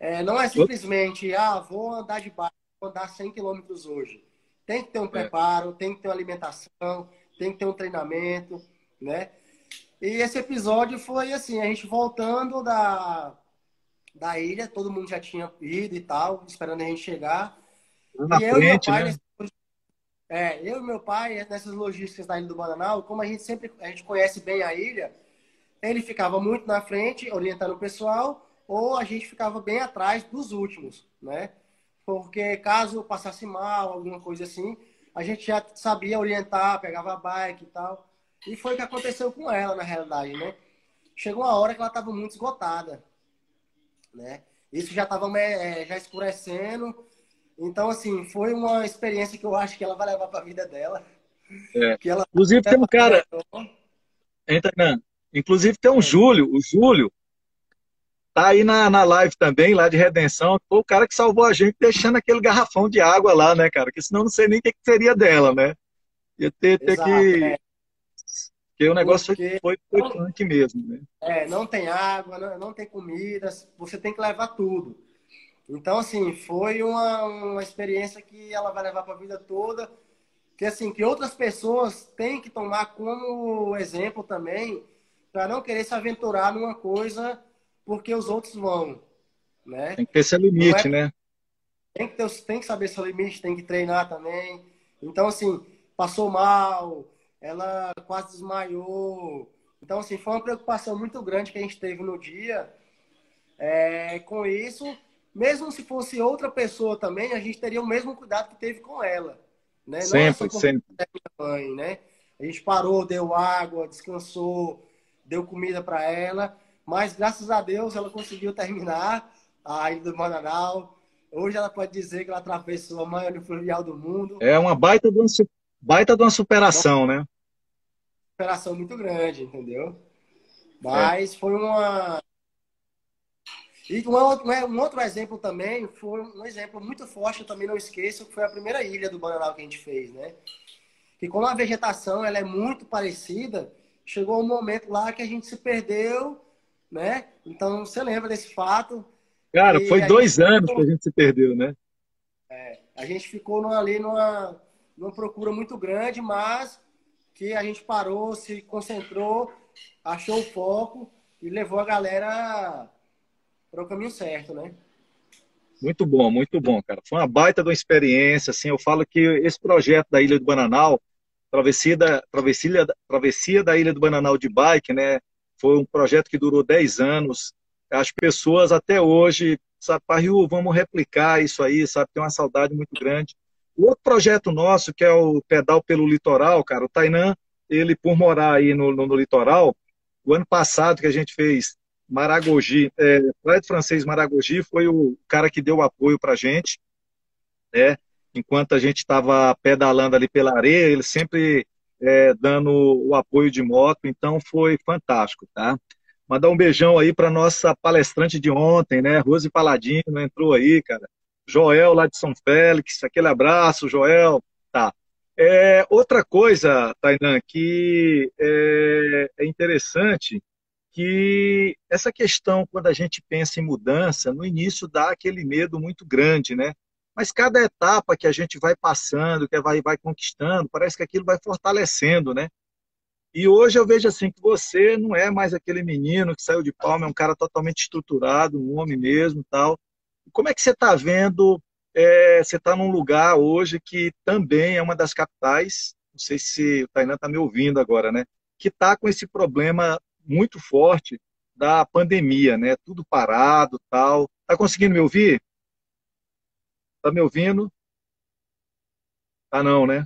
É, não é simplesmente, ah, vou andar de bike andar 100 quilômetros hoje. Tem que ter um é. preparo, tem que ter uma alimentação, tem que ter um treinamento, né? E esse episódio foi assim, a gente voltando da, da ilha, todo mundo já tinha ido e tal, esperando a gente chegar. Na e frente, eu e meu pai, né? nesse, é, eu e meu pai, nessas logísticas da Ilha do Bananal, como a gente sempre a gente conhece bem a ilha, ele ficava muito na frente, orientando o pessoal, ou a gente ficava bem atrás dos últimos, né? porque caso passasse mal, alguma coisa assim, a gente já sabia orientar, pegava a bike e tal. E foi o que aconteceu com ela, na realidade, né? Chegou uma hora que ela estava muito esgotada, né? Isso já estava é, já escurecendo. Então, assim, foi uma experiência que eu acho que ela vai levar para a vida dela. É. Que ela Inclusive tem um cara... Entra, Inclusive tem um Júlio, o Júlio, Tá aí na, na live também, lá de Redenção. Foi o cara que salvou a gente deixando aquele garrafão de água lá, né, cara? Que senão não sei nem o que, seria dela, né? Ia ter, ter Exato, que. É. Porque o negócio Porque... foi, punk mesmo, né? É, não tem água, não, não tem comida, você tem que levar tudo. Então, assim, foi uma, uma experiência que ela vai levar para a vida toda. Que, assim, que outras pessoas têm que tomar como exemplo também, para não querer se aventurar numa coisa porque os outros vão. Né? Tem que ter seu limite, é... né? Tem que, ter, tem que saber seu limite, tem que treinar também. Então, assim, passou mal, ela quase desmaiou. Então, assim, foi uma preocupação muito grande que a gente teve no dia. É, com isso, mesmo se fosse outra pessoa também, a gente teria o mesmo cuidado que teve com ela. Né? Sempre, Não sempre. Mãe, né? A gente parou, deu água, descansou, deu comida para ela. Mas graças a Deus ela conseguiu terminar a Ilha do Bananal. Hoje ela pode dizer que ela atravessou a maior fluvial do mundo. É uma baita de uma, baita de uma superação, né? Superação muito grande, entendeu? Mas é. foi uma. E um outro, né, um outro exemplo também foi um exemplo muito forte, eu também não esqueço, que foi a primeira ilha do Bananal que a gente fez, né? Que como a vegetação ela é muito parecida, chegou um momento lá que a gente se perdeu né? Então, você lembra desse fato? Cara, foi dois ficou... anos que a gente se perdeu, né? É, a gente ficou ali numa, numa procura muito grande, mas que a gente parou, se concentrou, achou o foco e levou a galera para o caminho certo, né? Muito bom, muito bom, cara. Foi uma baita de uma experiência, assim, eu falo que esse projeto da Ilha do Bananal, travessia da, travessia, travessia da Ilha do Bananal de bike, né, foi um projeto que durou 10 anos. As pessoas até hoje, sabe, Rio, vamos replicar isso aí, sabe, tem uma saudade muito grande. O outro projeto nosso, que é o Pedal pelo Litoral, cara, o Tainan, ele por morar aí no, no, no litoral, o ano passado que a gente fez Maragogi, é, Praia do Francês Maragogi, foi o cara que deu apoio pra gente, né? enquanto a gente estava pedalando ali pela areia, ele sempre é, dando o apoio de moto, então foi fantástico, tá? Mandar um beijão aí para nossa palestrante de ontem, né? Rose Paladino entrou aí, cara. Joel lá de São Félix, aquele abraço, Joel. Tá. É, outra coisa, Tainan, que é, é interessante que essa questão, quando a gente pensa em mudança, no início dá aquele medo muito grande, né? Mas cada etapa que a gente vai passando, que vai, vai conquistando, parece que aquilo vai fortalecendo, né? E hoje eu vejo assim que você não é mais aquele menino que saiu de palma, é um cara totalmente estruturado, um homem mesmo, tal. Como é que você está vendo? É, você está num lugar hoje que também é uma das capitais. Não sei se o Tainan está me ouvindo agora, né? Que está com esse problema muito forte da pandemia, né? Tudo parado, tal. Tá conseguindo me ouvir? Tá me ouvindo? Tá não, né?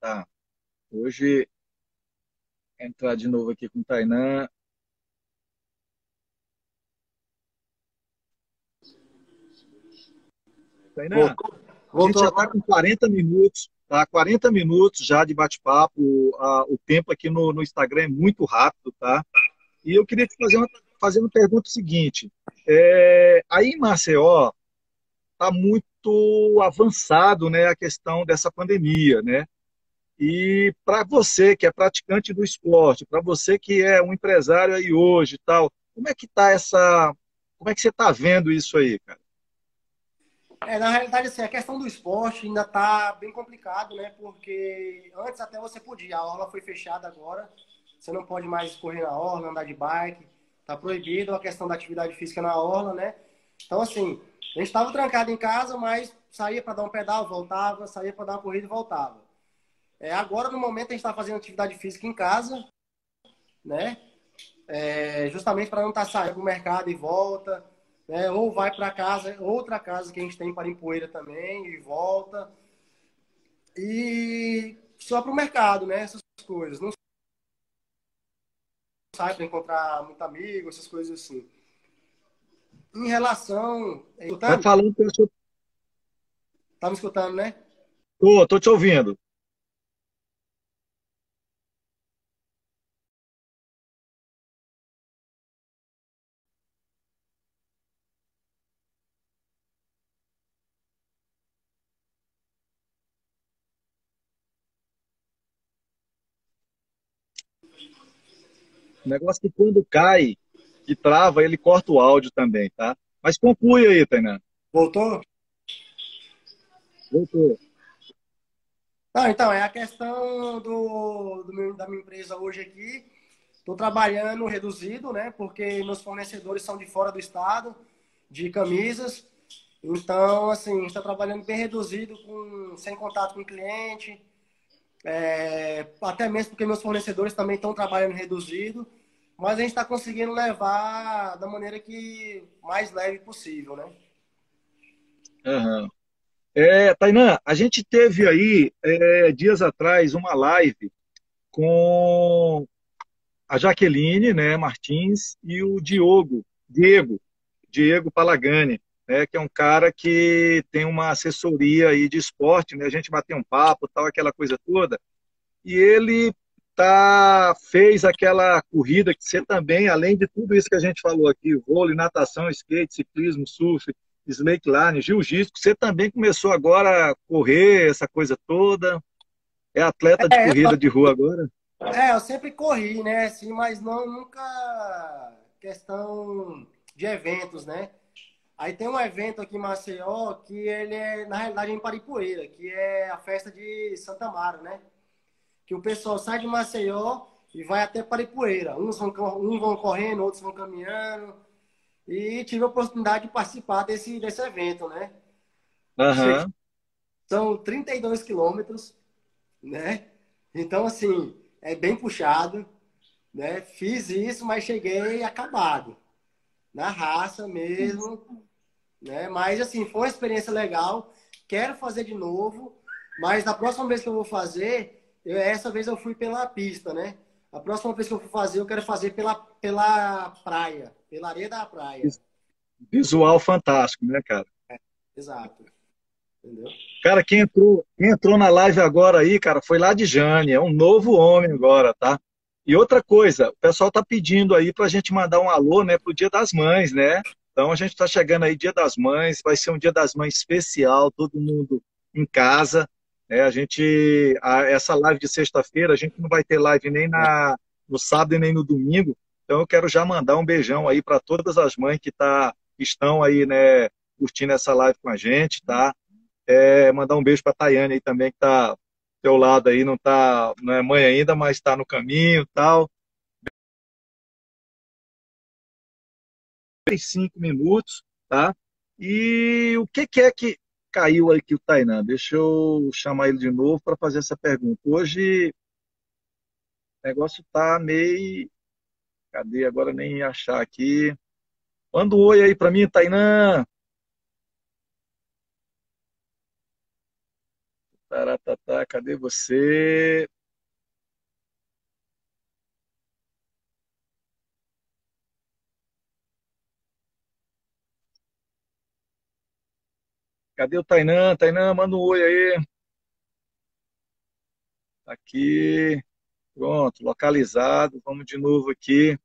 Tá. Hoje, entrar de novo aqui com o Tainan. Tainan, a gente já está com 40 minutos, tá? 40 minutos já de bate-papo. O tempo aqui no, no Instagram é muito rápido, tá? E eu queria te fazer uma fazendo pergunta seguinte: é, aí em Maceió está muito avançado né, a questão dessa pandemia, né? E para você que é praticante do esporte, para você que é um empresário aí hoje, tal, como é que tá essa, como é que você está vendo isso aí, cara? É, na realidade, assim, a questão do esporte ainda está bem complicado, né? Porque antes até você podia, a orla foi fechada agora, você não pode mais correr na orla, andar de bike, Tá proibido a questão da atividade física na orla, né? Então, assim, a gente estava trancado em casa, mas saía para dar um pedal, voltava, saía para dar uma corrida e voltava. É, agora, no momento, a gente está fazendo atividade física em casa, né? É, justamente para não estar tá saindo para o mercado e volta, né? Ou vai para casa, outra casa que a gente tem para Empoeira também e volta. E só para o mercado, né? Essas coisas. Não sai para encontrar muito amigo, essas coisas assim. Em relação. Tá falando que eu sou... Tá me escutando, né? Tô, tô te ouvindo. O negócio que quando cai e trava, ele corta o áudio também, tá? Mas conclui aí, Tainan. Voltou? Voltou. Não, então, é a questão do, do meu, da minha empresa hoje aqui. Estou trabalhando reduzido, né? Porque meus fornecedores são de fora do estado, de camisas. Então, assim, está trabalhando bem reduzido, com, sem contato com o cliente. É, até mesmo porque meus fornecedores também estão trabalhando reduzido, mas a gente está conseguindo levar da maneira que mais leve possível, né? Uhum. É, a gente teve aí é, dias atrás uma live com a Jaqueline né, Martins e o Diogo, Diego, Diego Palagani né, que é um cara que tem uma assessoria aí de esporte, né, a gente bateu um papo, tal, aquela coisa toda, e ele tá, fez aquela corrida que você também, além de tudo isso que a gente falou aqui, vôlei, natação, skate, ciclismo, surf, slackline, jiu-jitsu, você também começou agora a correr, essa coisa toda, é atleta de é, corrida eu... de rua agora? É, eu sempre corri, né, assim, mas não, nunca questão de eventos, né? Aí tem um evento aqui em Maceió que ele é, na realidade, em Paripoeira, que é a festa de Santa Mara, né? Que o pessoal sai de Maceió e vai até Paripoeira. Uns vão, uns vão correndo, outros vão caminhando. E tive a oportunidade de participar desse, desse evento, né? Uhum. São 32 quilômetros, né? Então, assim, é bem puxado, né? Fiz isso, mas cheguei acabado na raça mesmo, né? Mas assim, foi uma experiência legal. Quero fazer de novo, mas na próxima vez que eu vou fazer, eu, essa vez eu fui pela pista, né? A próxima vez que eu for fazer, eu quero fazer pela, pela praia, pela areia da praia. Visual fantástico, né, cara? É, exato. Entendeu? Cara, quem entrou, quem entrou na live agora aí, cara, foi lá de Jane, é um novo homem agora, tá? E outra coisa, o pessoal tá pedindo aí pra gente mandar um alô, né, pro Dia das Mães, né? Então a gente está chegando aí Dia das Mães, vai ser um Dia das Mães especial, todo mundo em casa. Né? A gente, a, essa live de sexta-feira, a gente não vai ter live nem na, no sábado e nem no domingo. Então eu quero já mandar um beijão aí para todas as mães que tá, estão aí, né, curtindo essa live com a gente, tá? É, mandar um beijo para a Tayane aí também, que do teu lado aí, não tá, não é mãe ainda, mas está no caminho tal. cinco minutos, tá? E o que, que é que caiu aqui o Tainan? Deixa eu chamar ele de novo para fazer essa pergunta. Hoje o negócio tá meio. Cadê? Agora nem achar aqui. Manda um oi aí para mim, Tainan. Taratata, cadê você? Cadê o Tainan? Tainan, manda um oi aí. Aqui. Pronto, localizado. Vamos de novo aqui.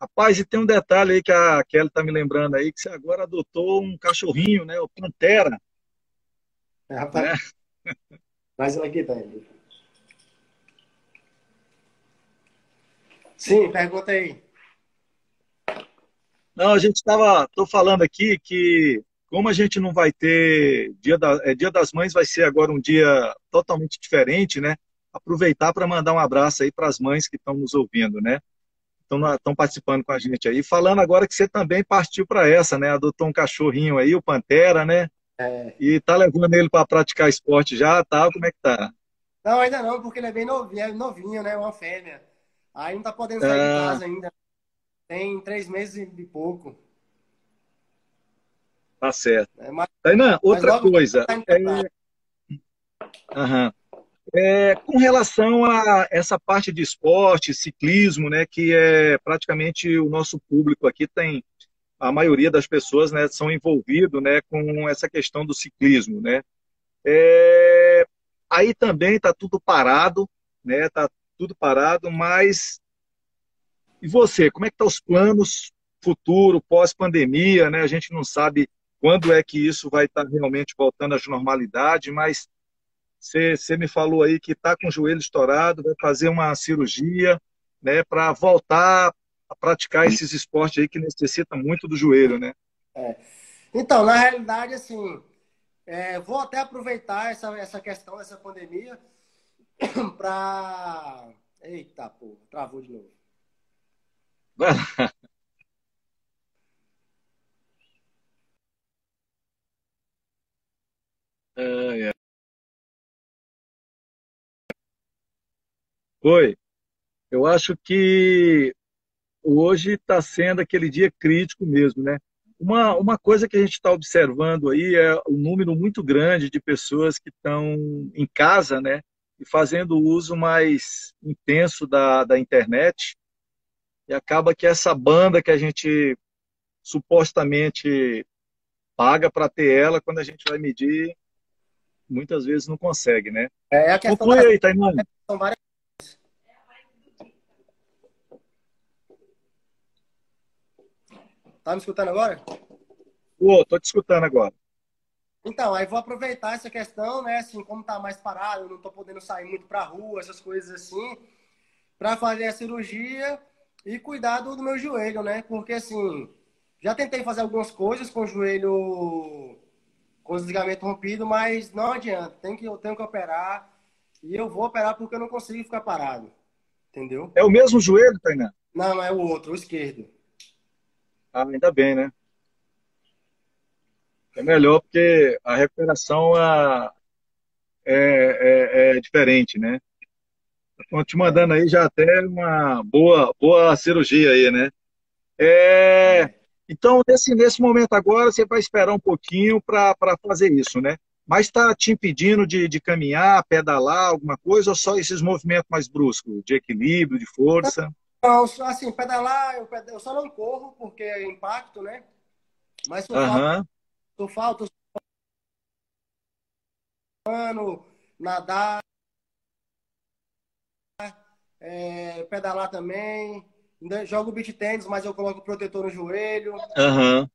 Rapaz, e tem um detalhe aí que a Kelly tá me lembrando aí, que você agora adotou um cachorrinho, né? O Pantera. É, rapaz. Né? <laughs> Mas aqui tá aí. Sim, pergunta aí. Não, a gente estava, estou falando aqui que como a gente não vai ter dia, da, é, dia das Mães vai ser agora um dia totalmente diferente, né? Aproveitar para mandar um abraço aí para as mães que estão nos ouvindo, né? Estão participando com a gente aí. Falando agora que você também partiu para essa, né? Adotou um cachorrinho aí, o Pantera, né? É. E tá levando ele para praticar esporte já, tá? Como é que tá? Não, ainda não, porque ele é bem novinho, é novinho né? Uma fêmea. Aí não tá podendo sair de ah. casa ainda. Tem três meses e pouco. Tá certo. É, mas, Tainan, outra coisa. É... É, com relação a essa parte de esporte, ciclismo, né, que é praticamente o nosso público aqui tem a maioria das pessoas, né, são envolvidos, né, com essa questão do ciclismo, né. É, aí também está tudo parado, né, tá tudo parado, mas e você, como é que estão tá os planos futuro, pós-pandemia, né? A gente não sabe quando é que isso vai estar tá realmente voltando à normalidade, mas você me falou aí que está com o joelho estourado, vai fazer uma cirurgia, né, para voltar a praticar esses esportes aí que necessita muito do joelho, né? É. Então, na realidade, assim, é, vou até aproveitar essa, essa questão dessa pandemia <clears throat> para. Eita, pô, travou de novo. <laughs> Oi, eu acho que hoje está sendo aquele dia crítico mesmo, né? Uma, uma coisa que a gente está observando aí é o número muito grande de pessoas que estão em casa, né? E fazendo uso mais intenso da, da internet e acaba que essa banda que a gente supostamente paga para ter ela, quando a gente vai medir, muitas vezes não consegue, né? É a questão Conclui aí, Taimane. Tá me escutando agora? Ô, tô te escutando agora. Então, aí vou aproveitar essa questão, né? Assim, como tá mais parado, eu não tô podendo sair muito pra rua, essas coisas assim, para fazer a cirurgia e cuidar do, meu joelho, né? Porque assim, já tentei fazer algumas coisas com o joelho com os ligamentos rompidos, mas não adianta. Tem que, eu tenho que operar e eu vou operar porque eu não consigo ficar parado. Entendeu? É o mesmo joelho, Tainá? Não, é o outro, o esquerdo. Ah, ainda bem, né? É melhor porque a recuperação é, é, é, é diferente, né? Estão te mandando aí já até uma boa, boa cirurgia aí, né? É, então, nesse, nesse momento agora, você vai esperar um pouquinho para fazer isso, né? Mas está te impedindo de, de caminhar, pedalar, alguma coisa, ou só esses movimentos mais bruscos, de equilíbrio, de força? Não, assim, pedalar, eu, eu só não corro porque é impacto, né? Mas uhum. surfar, tô surfando, nadar, é, pedalar também. Jogo beat tênis, mas eu coloco protetor no joelho. Uhum.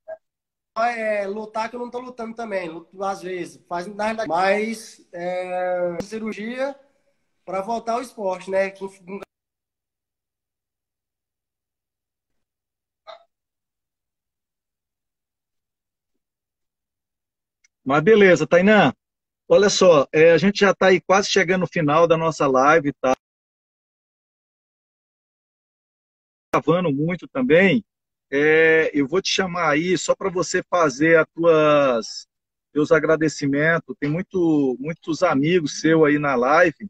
É, lutar que eu não tô lutando também, luto às vezes, faz na mas é, cirurgia para voltar ao esporte, né? Mas beleza, Tainã. Olha só, é, a gente já está aí quase chegando no final da nossa live, tá? Gravando muito também. É, eu vou te chamar aí só para você fazer as tuas teus agradecimentos. Tem muito, muitos amigos seu aí na live,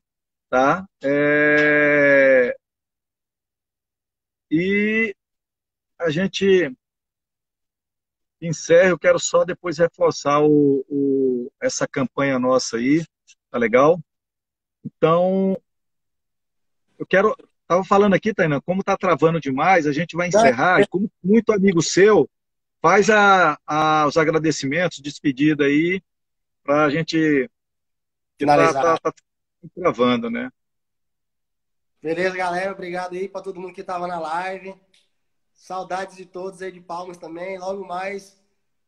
tá? É, e a gente encerro, eu quero só depois reforçar o, o, essa campanha nossa aí, tá legal? Então, eu quero. Estava falando aqui, Tainan, como está travando demais, a gente vai encerrar. E como muito amigo seu, faz a, a, os agradecimentos, despedida aí, para a gente. Finalizar. Tá, tá, tá travando, né? Beleza, galera. Obrigado aí para todo mundo que estava na live. Saudades de todos aí de Palmas também. Logo mais,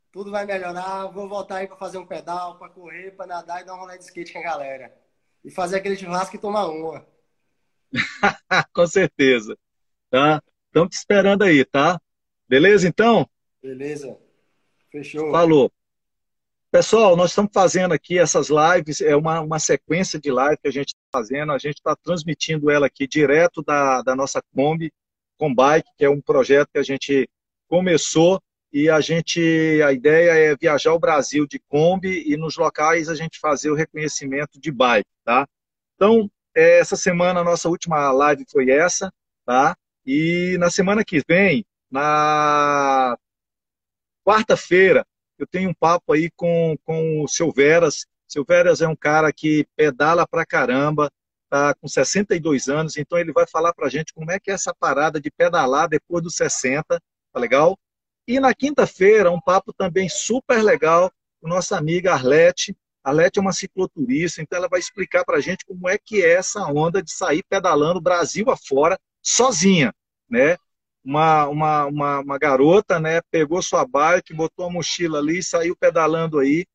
tudo vai melhorar. Vou voltar aí para fazer um pedal, para correr, para nadar e dar um rolê de skate com a galera. E fazer aquele churrasco e tomar uma. <laughs> com certeza. Tá? Estamos te esperando aí, tá? Beleza, então? Beleza. Fechou. Falou. Pessoal, nós estamos fazendo aqui essas lives, é uma, uma sequência de live que a gente está fazendo, a gente está transmitindo ela aqui direto da, da nossa Kombi, com Bike, que é um projeto que a gente começou e a gente a ideia é viajar o Brasil de Kombi e nos locais a gente fazer o reconhecimento de bike, tá? Então, essa semana a nossa última live foi essa, tá? E na semana que vem, na quarta-feira, eu tenho um papo aí com, com o Seu Veras. Seu Veras é um cara que pedala pra caramba, está com 62 anos, então ele vai falar para a gente como é que é essa parada de pedalar depois dos 60, tá legal? E na quinta-feira, um papo também super legal com nossa amiga Arlete. Arlete é uma cicloturista, então ela vai explicar para a gente como é que é essa onda de sair pedalando Brasil afora, sozinha, né? Uma, uma, uma, uma garota, né, pegou sua bike, botou a mochila ali e saiu pedalando aí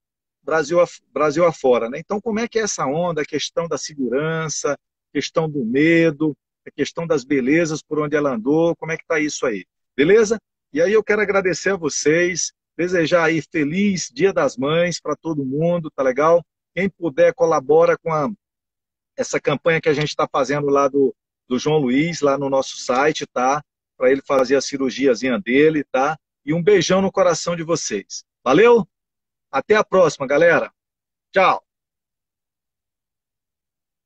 Brasil, Brasil afora. Né? Então, como é que é essa onda, a questão da segurança, questão do medo, a questão das belezas por onde ela andou, como é que está isso aí? Beleza? E aí eu quero agradecer a vocês, desejar aí feliz Dia das Mães para todo mundo, tá legal? Quem puder colabora com a, essa campanha que a gente está fazendo lá do, do João Luiz, lá no nosso site, tá? Para ele fazer a cirurgiazinha dele, tá? E um beijão no coração de vocês. Valeu? Até a próxima, galera. Tchau.